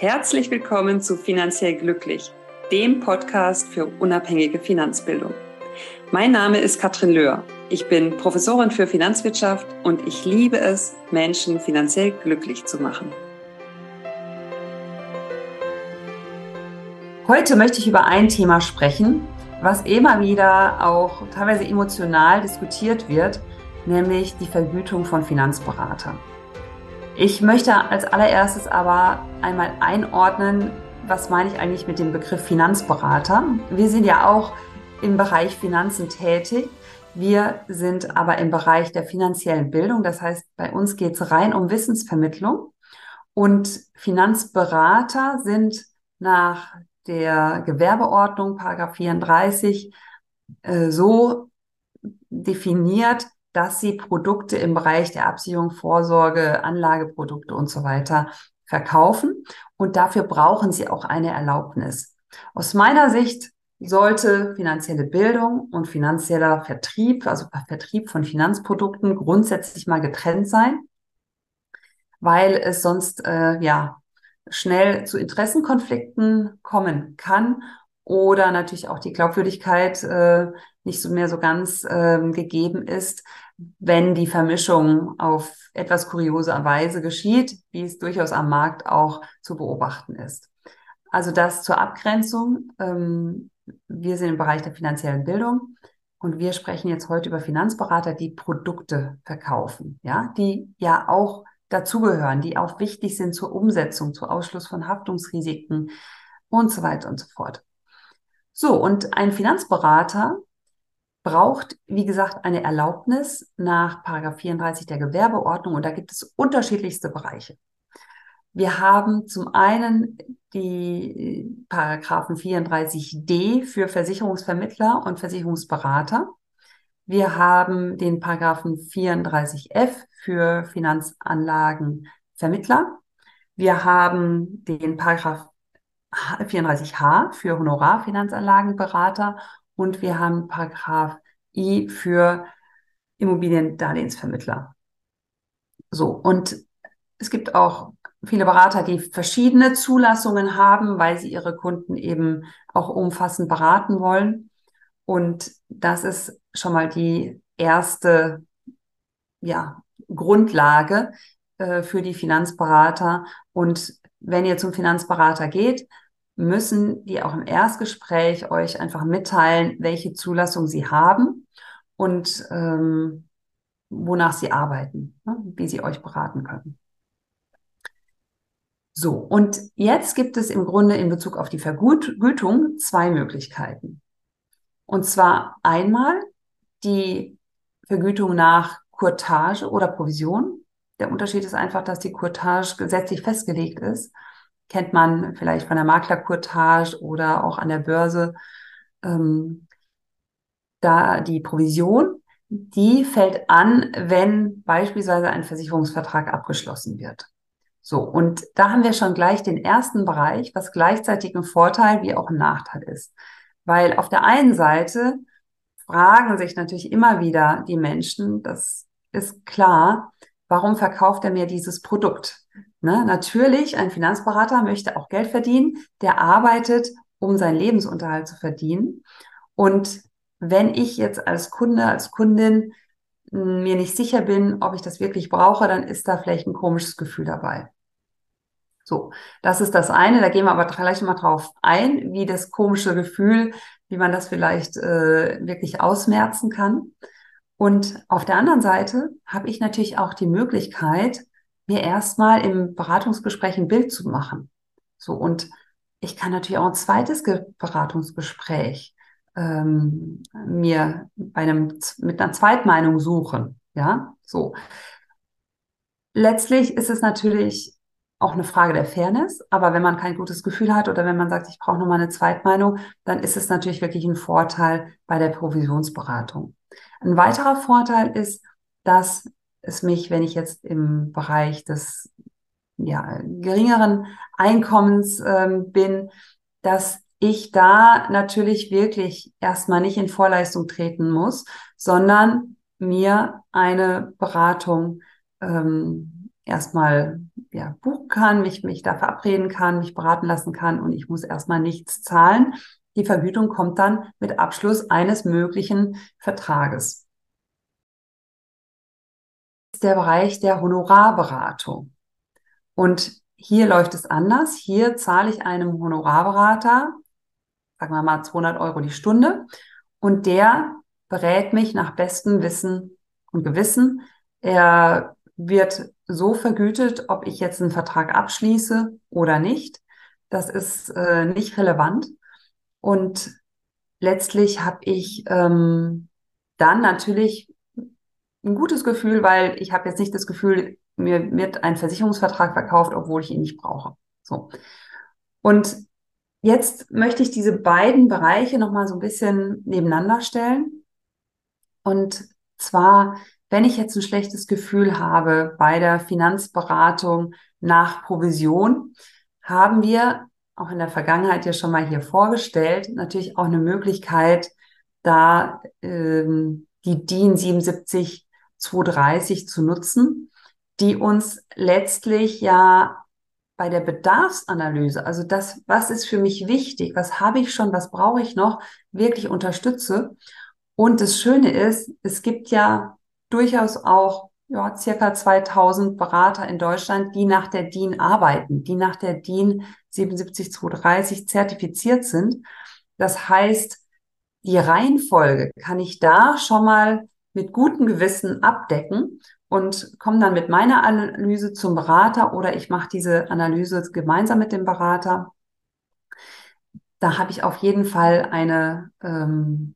Herzlich willkommen zu Finanziell Glücklich, dem Podcast für unabhängige Finanzbildung. Mein Name ist Katrin Löhr. Ich bin Professorin für Finanzwirtschaft und ich liebe es, Menschen finanziell glücklich zu machen. Heute möchte ich über ein Thema sprechen, was immer wieder auch teilweise emotional diskutiert wird, nämlich die Vergütung von Finanzberatern. Ich möchte als allererstes aber einmal einordnen, was meine ich eigentlich mit dem Begriff Finanzberater. Wir sind ja auch im Bereich Finanzen tätig. Wir sind aber im Bereich der finanziellen Bildung. Das heißt, bei uns geht es rein um Wissensvermittlung. Und Finanzberater sind nach der Gewerbeordnung, Paragraph 34, äh, so definiert, dass sie Produkte im Bereich der Absicherung, Vorsorge, Anlageprodukte und so weiter verkaufen. Und dafür brauchen sie auch eine Erlaubnis. Aus meiner Sicht sollte finanzielle Bildung und finanzieller Vertrieb, also Vertrieb von Finanzprodukten grundsätzlich mal getrennt sein, weil es sonst äh, ja schnell zu Interessenkonflikten kommen kann oder natürlich auch die Glaubwürdigkeit äh, nicht so mehr so ganz ähm, gegeben ist, wenn die Vermischung auf etwas kuriose Weise geschieht, wie es durchaus am Markt auch zu beobachten ist. Also das zur Abgrenzung. Ähm, wir sind im Bereich der finanziellen Bildung und wir sprechen jetzt heute über Finanzberater, die Produkte verkaufen, ja, die ja auch dazugehören, die auch wichtig sind zur Umsetzung, zu Ausschluss von Haftungsrisiken und so weiter und so fort. So, und ein Finanzberater braucht, wie gesagt, eine Erlaubnis nach 34 der Gewerbeordnung und da gibt es unterschiedlichste Bereiche. Wir haben zum einen die Paragraphen 34d für Versicherungsvermittler und Versicherungsberater. Wir haben den Paragraphen 34f für Finanzanlagenvermittler. Wir haben den Paragraph 34h für Honorarfinanzanlagenberater und wir haben Paragraph I für Immobiliendarlehensvermittler. So, und es gibt auch viele Berater, die verschiedene Zulassungen haben, weil sie ihre Kunden eben auch umfassend beraten wollen. Und das ist schon mal die erste ja, Grundlage äh, für die Finanzberater. Und wenn ihr zum Finanzberater geht, müssen die auch im Erstgespräch euch einfach mitteilen, welche Zulassung sie haben und ähm, wonach sie arbeiten, ne, wie sie euch beraten können. So, und jetzt gibt es im Grunde in Bezug auf die Vergütung zwei Möglichkeiten. Und zwar einmal die Vergütung nach Kurtage oder Provision. Der Unterschied ist einfach, dass die Kurtage gesetzlich festgelegt ist kennt man vielleicht von der Maklerkurtage oder auch an der Börse. Ähm, da die Provision, die fällt an, wenn beispielsweise ein Versicherungsvertrag abgeschlossen wird. So, und da haben wir schon gleich den ersten Bereich, was gleichzeitig ein Vorteil wie auch ein Nachteil ist. Weil auf der einen Seite fragen sich natürlich immer wieder die Menschen, das ist klar, warum verkauft er mir dieses Produkt? Ne? Natürlich, ein Finanzberater möchte auch Geld verdienen, der arbeitet, um seinen Lebensunterhalt zu verdienen. Und wenn ich jetzt als Kunde, als Kundin hm, mir nicht sicher bin, ob ich das wirklich brauche, dann ist da vielleicht ein komisches Gefühl dabei. So, das ist das eine. Da gehen wir aber gleich mal drauf ein, wie das komische Gefühl, wie man das vielleicht äh, wirklich ausmerzen kann. Und auf der anderen Seite habe ich natürlich auch die Möglichkeit, mir erstmal im Beratungsgespräch ein Bild zu machen. So, und ich kann natürlich auch ein zweites Beratungsgespräch ähm, mir bei einem, mit einer Zweitmeinung suchen. Ja, so. Letztlich ist es natürlich auch eine Frage der Fairness, aber wenn man kein gutes Gefühl hat oder wenn man sagt, ich brauche nochmal eine Zweitmeinung, dann ist es natürlich wirklich ein Vorteil bei der Provisionsberatung. Ein weiterer Vorteil ist, dass es mich, wenn ich jetzt im Bereich des ja, geringeren Einkommens ähm, bin, dass ich da natürlich wirklich erstmal nicht in Vorleistung treten muss, sondern mir eine Beratung ähm, erstmal ja, buchen kann, mich, mich da verabreden kann, mich beraten lassen kann und ich muss erstmal nichts zahlen. Die Vergütung kommt dann mit Abschluss eines möglichen Vertrages. Der Bereich der Honorarberatung. Und hier läuft es anders. Hier zahle ich einem Honorarberater, sagen wir mal 200 Euro die Stunde, und der berät mich nach bestem Wissen und Gewissen. Er wird so vergütet, ob ich jetzt einen Vertrag abschließe oder nicht. Das ist äh, nicht relevant. Und letztlich habe ich ähm, dann natürlich ein gutes Gefühl, weil ich habe jetzt nicht das Gefühl, mir wird ein Versicherungsvertrag verkauft, obwohl ich ihn nicht brauche. So. Und jetzt möchte ich diese beiden Bereiche nochmal so ein bisschen nebeneinander stellen. Und zwar, wenn ich jetzt ein schlechtes Gefühl habe bei der Finanzberatung nach Provision, haben wir auch in der Vergangenheit ja schon mal hier vorgestellt, natürlich auch eine Möglichkeit, da ähm, die DIN 77230 zu nutzen, die uns letztlich ja bei der Bedarfsanalyse, also das, was ist für mich wichtig, was habe ich schon, was brauche ich noch, wirklich unterstütze. Und das Schöne ist, es gibt ja durchaus auch ja, circa 2000 Berater in Deutschland, die nach der DIN arbeiten, die nach der DIN 77230 zertifiziert sind. Das heißt, die Reihenfolge kann ich da schon mal mit gutem Gewissen abdecken und komme dann mit meiner Analyse zum Berater oder ich mache diese Analyse gemeinsam mit dem Berater. Da habe ich auf jeden Fall eine, ähm,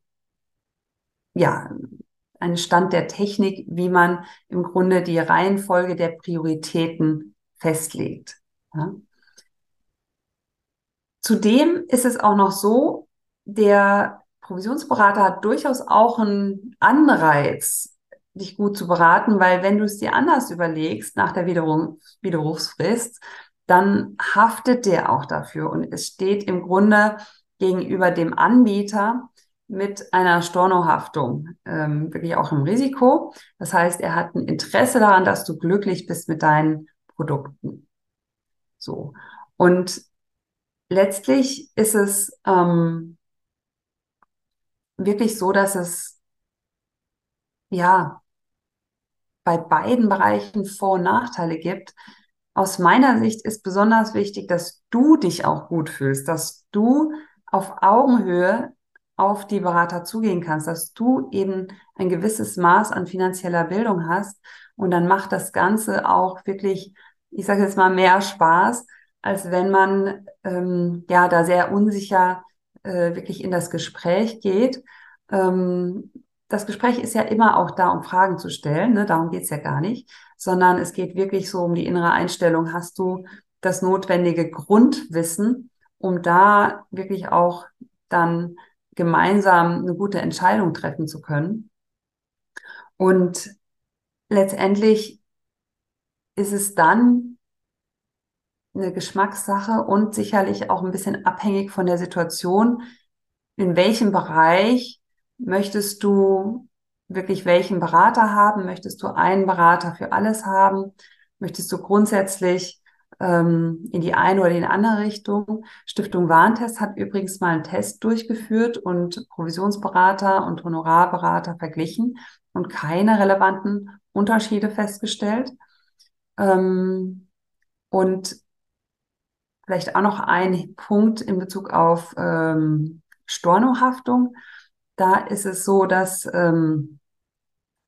ja, einen Stand der Technik, wie man im Grunde die Reihenfolge der Prioritäten festlegt. Ja. Zudem ist es auch noch so, der Provisionsberater hat durchaus auch einen Anreiz, dich gut zu beraten, weil wenn du es dir anders überlegst nach der Widerruf, Widerrufsfrist, dann haftet der auch dafür und es steht im Grunde gegenüber dem Anbieter mit einer Stornohaftung ähm, wirklich auch im Risiko. Das heißt, er hat ein Interesse daran, dass du glücklich bist mit deinen Produkten. So. Und letztlich ist es ähm, wirklich so, dass es ja bei beiden Bereichen Vor- und Nachteile gibt. Aus meiner Sicht ist besonders wichtig, dass du dich auch gut fühlst, dass du auf Augenhöhe auf die Berater zugehen kannst, dass du eben ein gewisses Maß an finanzieller Bildung hast und dann macht das Ganze auch wirklich, ich sage jetzt mal, mehr Spaß, als wenn man ähm, ja da sehr unsicher äh, wirklich in das Gespräch geht. Ähm, das Gespräch ist ja immer auch da, um Fragen zu stellen, ne? darum geht's ja gar nicht, sondern es geht wirklich so um die innere Einstellung. Hast du das notwendige Grundwissen, um da wirklich auch dann gemeinsam eine gute Entscheidung treffen zu können. Und letztendlich ist es dann eine Geschmackssache und sicherlich auch ein bisschen abhängig von der Situation, in welchem Bereich möchtest du wirklich welchen Berater haben? Möchtest du einen Berater für alles haben? Möchtest du grundsätzlich ähm, in die eine oder in die andere Richtung. Stiftung Warntest hat übrigens mal einen Test durchgeführt und Provisionsberater und Honorarberater verglichen und keine relevanten Unterschiede festgestellt. Ähm, und vielleicht auch noch ein Punkt in Bezug auf ähm, Stornohaftung. Da ist es so, dass ähm,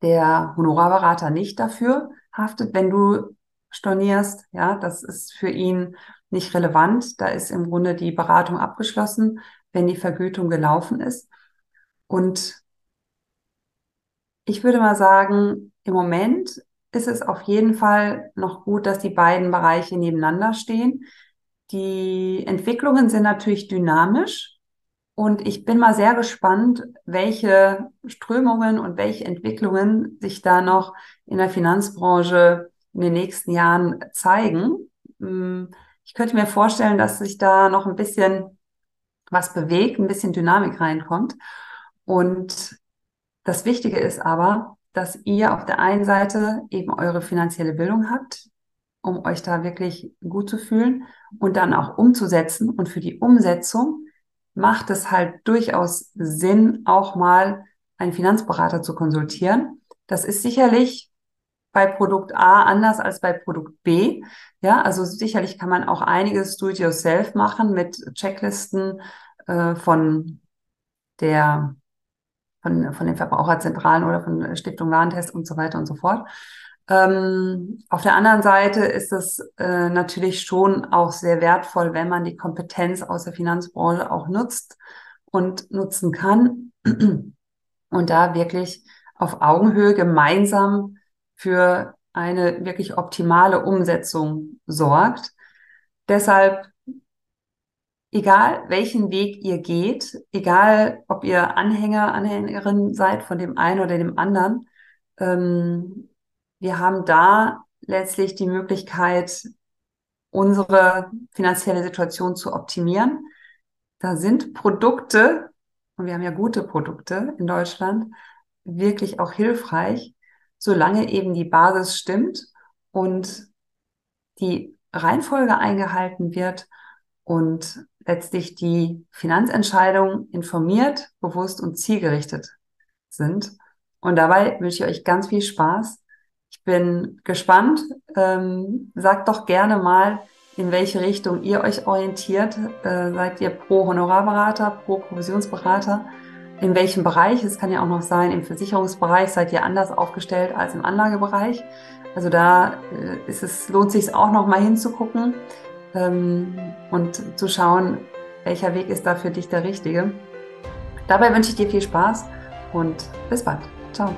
der Honorarberater nicht dafür haftet, wenn du stornierst. Ja, das ist für ihn nicht relevant. Da ist im Grunde die Beratung abgeschlossen, wenn die Vergütung gelaufen ist. Und ich würde mal sagen, im Moment ist es auf jeden Fall noch gut, dass die beiden Bereiche nebeneinander stehen. Die Entwicklungen sind natürlich dynamisch und ich bin mal sehr gespannt, welche Strömungen und welche Entwicklungen sich da noch in der Finanzbranche in den nächsten Jahren zeigen. Hm, ich könnte mir vorstellen, dass sich da noch ein bisschen was bewegt, ein bisschen Dynamik reinkommt. Und das Wichtige ist aber, dass ihr auf der einen Seite eben eure finanzielle Bildung habt um euch da wirklich gut zu fühlen und dann auch umzusetzen. Und für die Umsetzung macht es halt durchaus Sinn, auch mal einen Finanzberater zu konsultieren. Das ist sicherlich bei Produkt A anders als bei Produkt B. Ja, also sicherlich kann man auch einiges do-it-yourself machen mit Checklisten äh, von der von, von den Verbraucherzentralen oder von Stiftung Warentest und so weiter und so fort. Ähm, auf der anderen Seite ist es äh, natürlich schon auch sehr wertvoll, wenn man die Kompetenz aus der Finanzbranche auch nutzt und nutzen kann und da wirklich auf Augenhöhe gemeinsam für eine wirklich optimale Umsetzung sorgt. Deshalb, egal welchen Weg ihr geht, egal ob ihr Anhänger, Anhängerin seid von dem einen oder dem anderen, ähm, wir haben da letztlich die Möglichkeit, unsere finanzielle Situation zu optimieren. Da sind Produkte, und wir haben ja gute Produkte in Deutschland, wirklich auch hilfreich, solange eben die Basis stimmt und die Reihenfolge eingehalten wird und letztlich die Finanzentscheidungen informiert, bewusst und zielgerichtet sind. Und dabei wünsche ich euch ganz viel Spaß bin gespannt. Ähm, sagt doch gerne mal, in welche Richtung ihr euch orientiert. Äh, seid ihr pro Honorarberater, pro Provisionsberater? In welchem Bereich? Es kann ja auch noch sein, im Versicherungsbereich seid ihr anders aufgestellt als im Anlagebereich. Also da äh, ist es, lohnt sich auch noch mal hinzugucken ähm, und zu schauen, welcher Weg ist da für dich der richtige. Dabei wünsche ich dir viel Spaß und bis bald. Ciao.